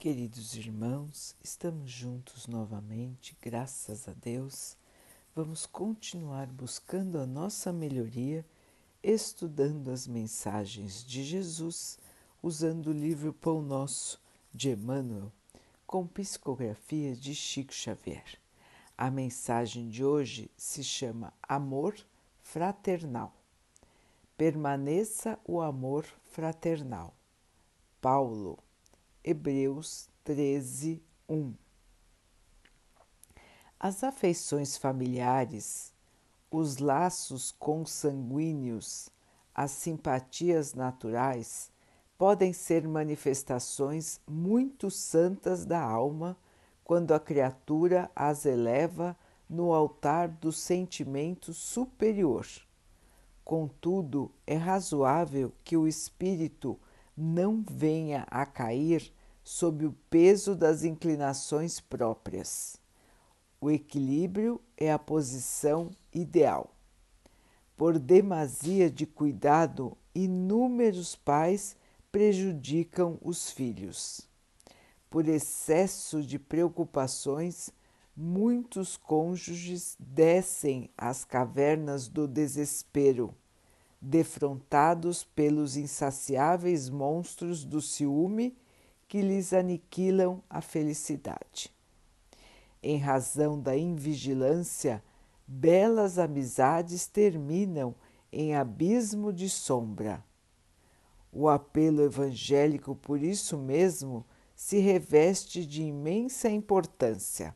Queridos irmãos, estamos juntos novamente, graças a Deus. Vamos continuar buscando a nossa melhoria, estudando as mensagens de Jesus, usando o livro Pão Nosso de Emmanuel, com psicografia de Chico Xavier. A mensagem de hoje se chama Amor Fraternal. Permaneça o amor fraternal. Paulo Hebreus 13, 1. As afeições familiares, os laços consanguíneos, as simpatias naturais podem ser manifestações muito santas da alma quando a criatura as eleva no altar do sentimento superior. Contudo, é razoável que o espírito não venha a cair sob o peso das inclinações próprias. O equilíbrio é a posição ideal. Por demasia de cuidado, inúmeros pais prejudicam os filhos. Por excesso de preocupações, muitos cônjuges descem às cavernas do desespero defrontados pelos insaciáveis monstros do ciúme que lhes aniquilam a felicidade. Em razão da invigilância, belas amizades terminam em abismo de sombra. O apelo evangélico, por isso mesmo, se reveste de imensa importância.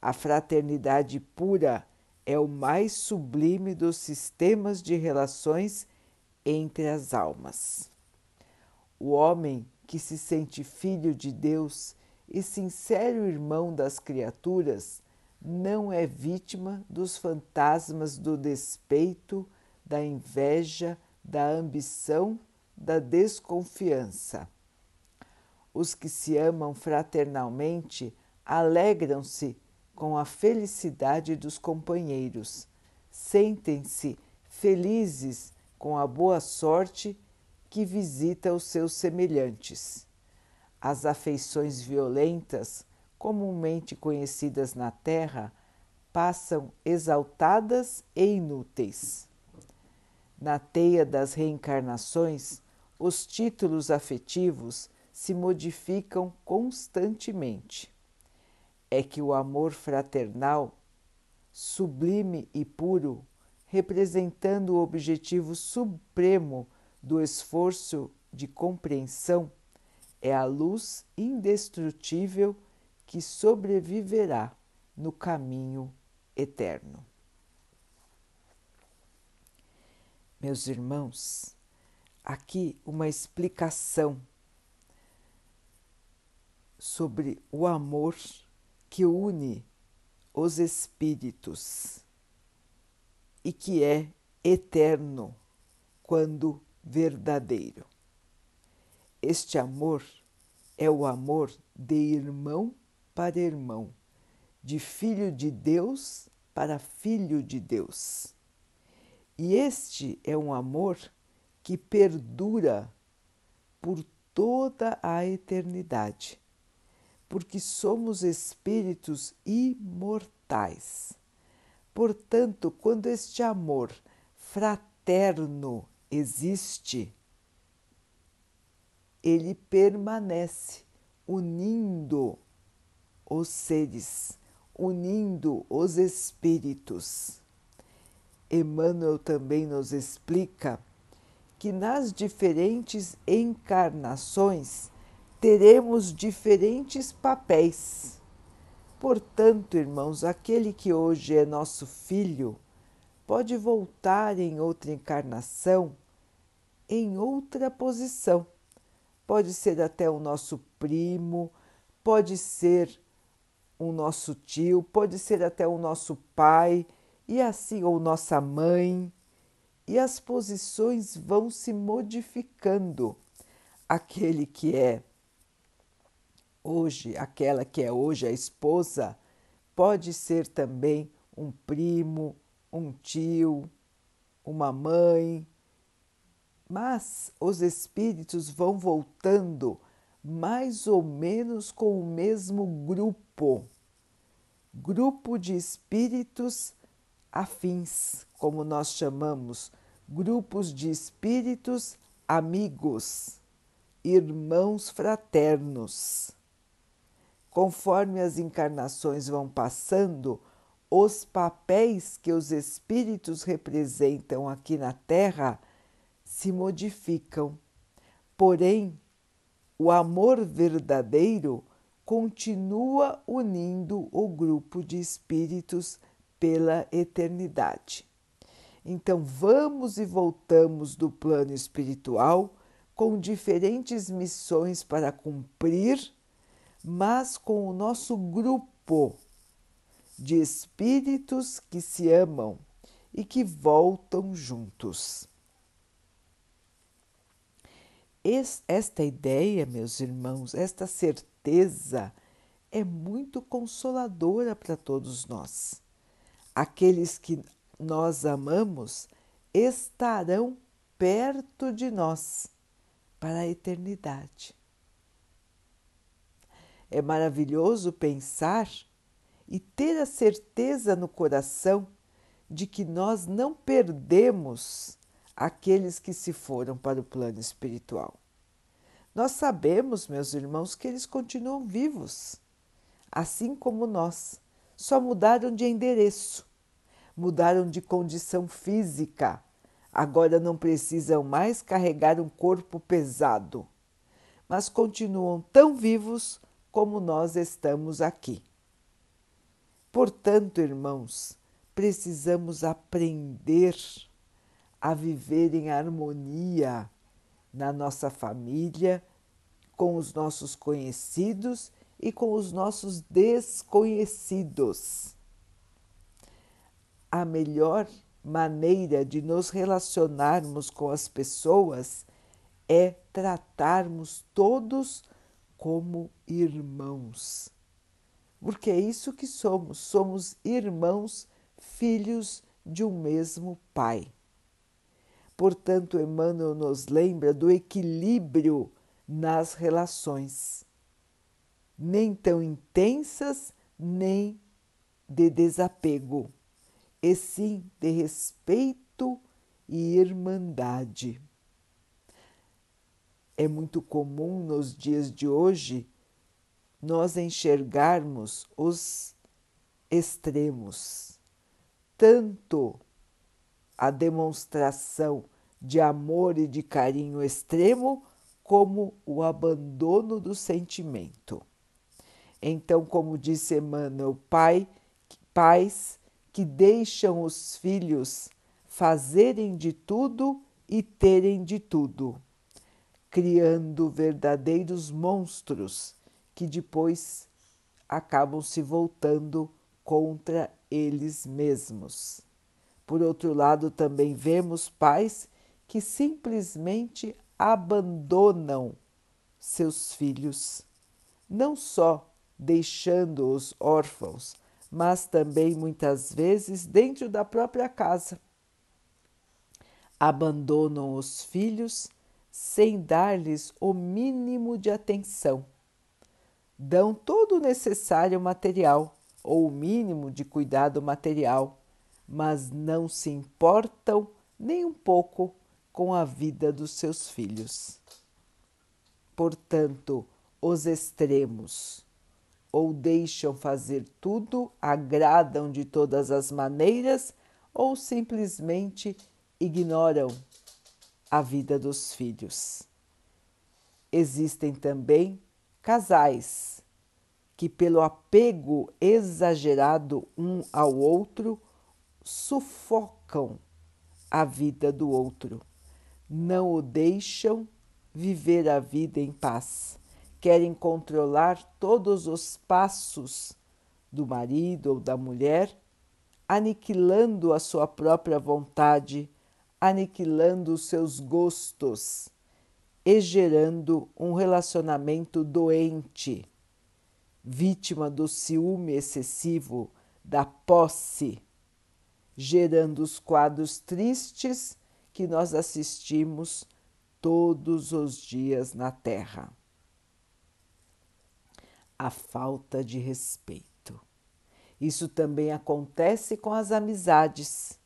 A fraternidade pura é o mais sublime dos sistemas de relações entre as almas. O homem que se sente filho de Deus e sincero irmão das criaturas não é vítima dos fantasmas do despeito, da inveja, da ambição, da desconfiança. Os que se amam fraternalmente alegram-se com a felicidade dos companheiros. Sentem-se felizes com a boa sorte que visita os seus semelhantes. As afeições violentas, comumente conhecidas na Terra, passam exaltadas e inúteis. Na teia das reencarnações, os títulos afetivos se modificam constantemente é que o amor fraternal, sublime e puro, representando o objetivo supremo do esforço de compreensão, é a luz indestrutível que sobreviverá no caminho eterno. Meus irmãos, aqui uma explicação sobre o amor que une os espíritos e que é eterno quando verdadeiro. Este amor é o amor de irmão para irmão, de filho de Deus para filho de Deus. E este é um amor que perdura por toda a eternidade porque somos espíritos imortais. Portanto, quando este amor fraterno existe, ele permanece unindo os seres, unindo os espíritos. Emmanuel também nos explica que nas diferentes encarnações teremos diferentes papéis. Portanto, irmãos, aquele que hoje é nosso filho pode voltar em outra encarnação em outra posição. Pode ser até o nosso primo, pode ser o nosso tio, pode ser até o nosso pai, e assim, ou nossa mãe, e as posições vão se modificando. Aquele que é hoje, aquela que é hoje a esposa, pode ser também um primo, um tio, uma mãe, mas os espíritos vão voltando mais ou menos com o mesmo grupo, grupo de espíritos afins, como nós chamamos, grupos de espíritos amigos, irmãos fraternos. Conforme as encarnações vão passando, os papéis que os espíritos representam aqui na Terra se modificam. Porém, o amor verdadeiro continua unindo o grupo de espíritos pela eternidade. Então, vamos e voltamos do plano espiritual com diferentes missões para cumprir, mas com o nosso grupo de espíritos que se amam e que voltam juntos. Esta ideia, meus irmãos, esta certeza é muito consoladora para todos nós. Aqueles que nós amamos estarão perto de nós para a eternidade. É maravilhoso pensar e ter a certeza no coração de que nós não perdemos aqueles que se foram para o plano espiritual. Nós sabemos, meus irmãos, que eles continuam vivos, assim como nós, só mudaram de endereço, mudaram de condição física. Agora não precisam mais carregar um corpo pesado, mas continuam tão vivos como nós estamos aqui. Portanto, irmãos, precisamos aprender a viver em harmonia na nossa família, com os nossos conhecidos e com os nossos desconhecidos. A melhor maneira de nos relacionarmos com as pessoas é tratarmos todos como irmãos porque é isso que somos, somos irmãos, filhos de um mesmo Pai. Portanto, Emmanuel nos lembra do equilíbrio nas relações, nem tão intensas, nem de desapego, e sim de respeito e irmandade. É muito comum nos dias de hoje nós enxergarmos os extremos, tanto a demonstração de amor e de carinho extremo, como o abandono do sentimento. Então, como disse Emmanuel, pai, pais que deixam os filhos fazerem de tudo e terem de tudo, criando verdadeiros monstros que depois acabam se voltando contra eles mesmos. Por outro lado, também vemos pais que simplesmente abandonam seus filhos, não só deixando-os órfãos, mas também muitas vezes dentro da própria casa. Abandonam os filhos sem dar-lhes o mínimo de atenção dão todo o necessário material ou o mínimo de cuidado material, mas não se importam nem um pouco com a vida dos seus filhos. Portanto, os extremos ou deixam fazer tudo, agradam de todas as maneiras ou simplesmente ignoram a vida dos filhos. Existem também casais que, pelo apego exagerado um ao outro, sufocam a vida do outro, não o deixam viver a vida em paz, querem controlar todos os passos do marido ou da mulher, aniquilando a sua própria vontade, aniquilando seus gostos e gerando um relacionamento doente, vítima do ciúme excessivo, da posse, gerando os quadros tristes que nós assistimos todos os dias na Terra. a falta de respeito. Isso também acontece com as amizades.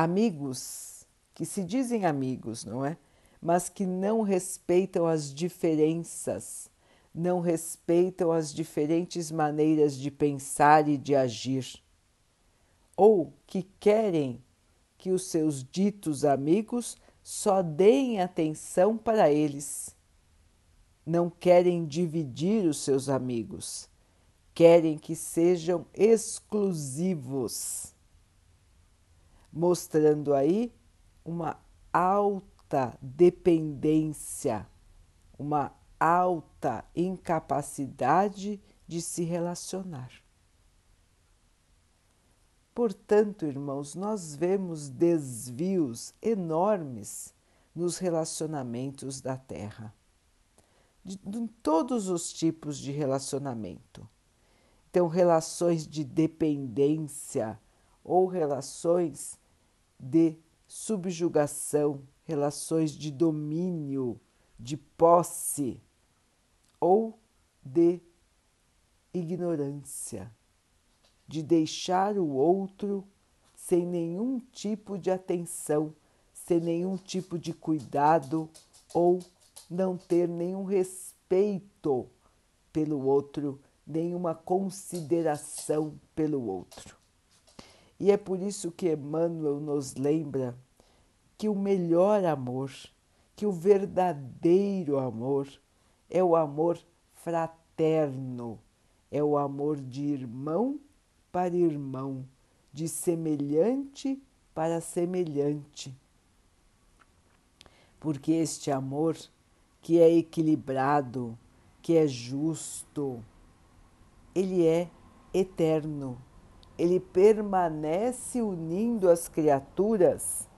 Amigos que se dizem amigos, não é? Mas que não respeitam as diferenças, não respeitam as diferentes maneiras de pensar e de agir, ou que querem que os seus ditos amigos só deem atenção para eles. Não querem dividir os seus amigos, querem que sejam exclusivos, mostrando aí uma alta dependência, uma alta incapacidade de se relacionar. Portanto, irmãos, nós vemos desvios enormes nos relacionamentos da Terra, de, de todos os tipos de relacionamento. Então, relações de dependência ou relações de subjugação, relações de domínio, de posse ou de ignorância de deixar o outro sem nenhum tipo de atenção, sem nenhum tipo de cuidado ou não ter nenhum respeito pelo outro, nenhuma consideração pelo outro. E é por isso que Emmanuel nos lembra que o melhor amor, que o verdadeiro amor é o amor fraterno, é o amor de irmão para irmão, de semelhante para semelhante. Porque este amor que é equilibrado, que é justo, ele é eterno, ele permanece unindo as criaturas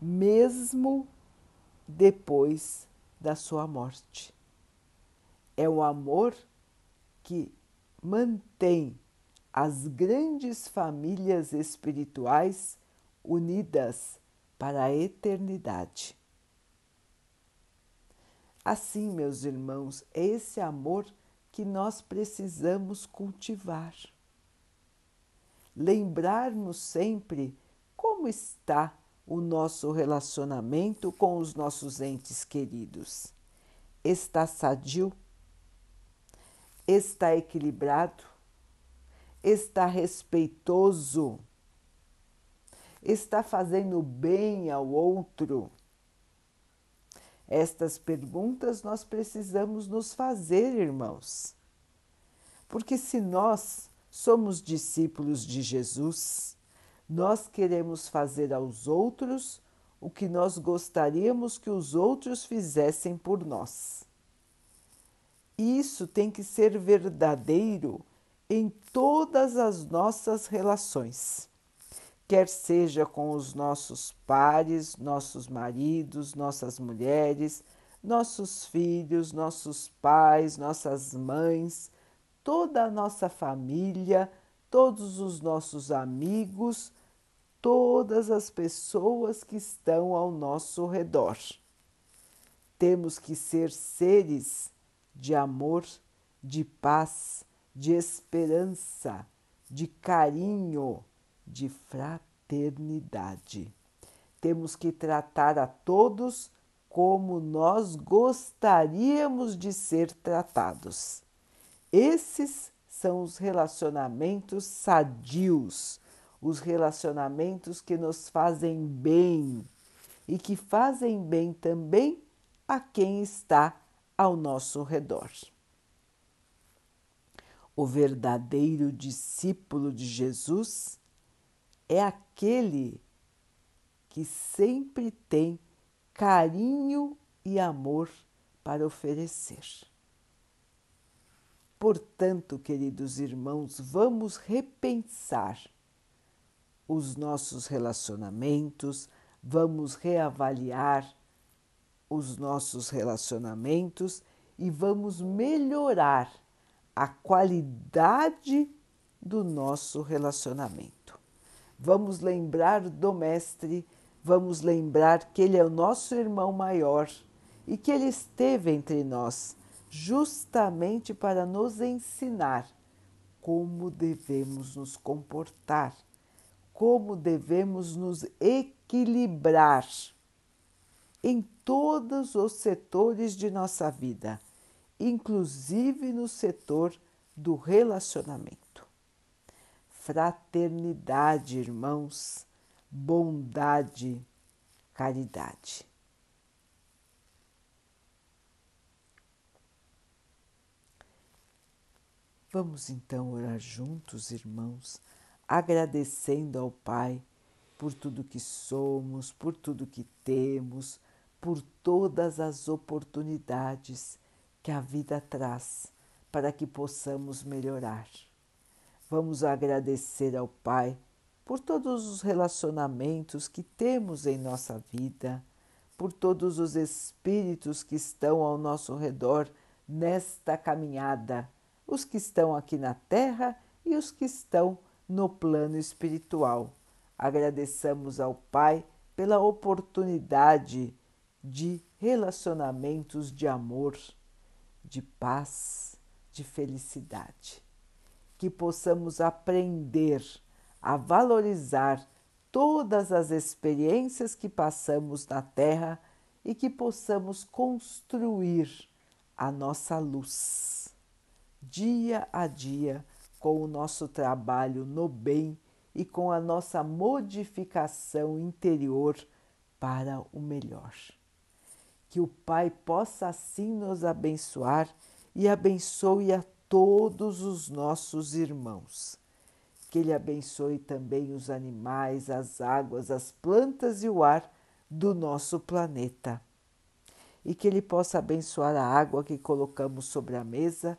mesmo depois da sua morte. É o amor que mantém as grandes famílias espirituais unidas para a eternidade. Assim, meus irmãos, é esse amor que nós precisamos cultivar. Lembrarmos sempre como está o nosso relacionamento com os nossos entes queridos. Está sadio? Está equilibrado? está respeitoso, está fazendo bem ao outro? Estas perguntas nós precisamos nos fazer, irmãos. Porque se nós somos discípulos de Jesus, nós queremos fazer aos outros o que nós gostaríamos que os outros fizessem por nós. Isso tem que ser verdadeiro em todas as nossas relações, quer seja com os nossos pares, nossos maridos, nossas mulheres, nossos filhos, nossos pais, nossas mães, toda a nossa família, todos os nossos amigos, todas as pessoas que estão ao nosso redor. Temos que ser seres de amor, de paz, de esperança, de carinho, de fraternidade. Temos que tratar a todos como nós gostaríamos de ser tratados. Esses são os relacionamentos sadios, os relacionamentos que nos fazem bem e que fazem bem também a quem está ao nosso redor. O verdadeiro discípulo de Jesus é aquele que sempre tem carinho e amor para oferecer. Portanto, queridos irmãos, vamos repensar os nossos relacionamentos, vamos reavaliar os nossos relacionamentos e vamos melhorar a qualidade do nosso relacionamento. Vamos lembrar do Mestre, vamos lembrar que Ele é o nosso irmão maior e que Ele esteve entre nós justamente para nos ensinar como devemos nos comportar, como devemos nos equilibrar em todos os setores de nossa vida, inclusive no setor do relacionamento. Fraternidade, irmãos, bondade, caridade. Vamos então orar juntos, irmãos, agradecendo ao Pai por tudo que somos, por tudo que temos, por todas as oportunidades que a vida traz para que possamos melhorar. Vamos agradecer ao Pai por todos os relacionamentos que temos em nossa vida, por todos os espíritos que estão ao nosso redor nesta caminhada os que estão aqui na Terra e os que estão no plano espiritual. Agradeçamos ao Pai pela oportunidade de relacionamentos de amor, de paz, de felicidade. Que possamos aprender a valorizar todas as experiências que passamos na Terra e que possamos construir a nossa luz dia a dia com o nosso trabalho no bem e com a nossa modificação interior para o melhor. Que o Pai possa assim nos abençoar e abençoe a todos os nossos irmãos. Que Ele abençoe também os animais, as águas, as plantas e o ar do nosso planeta. E que Ele possa abençoar a água que colocamos sobre a mesa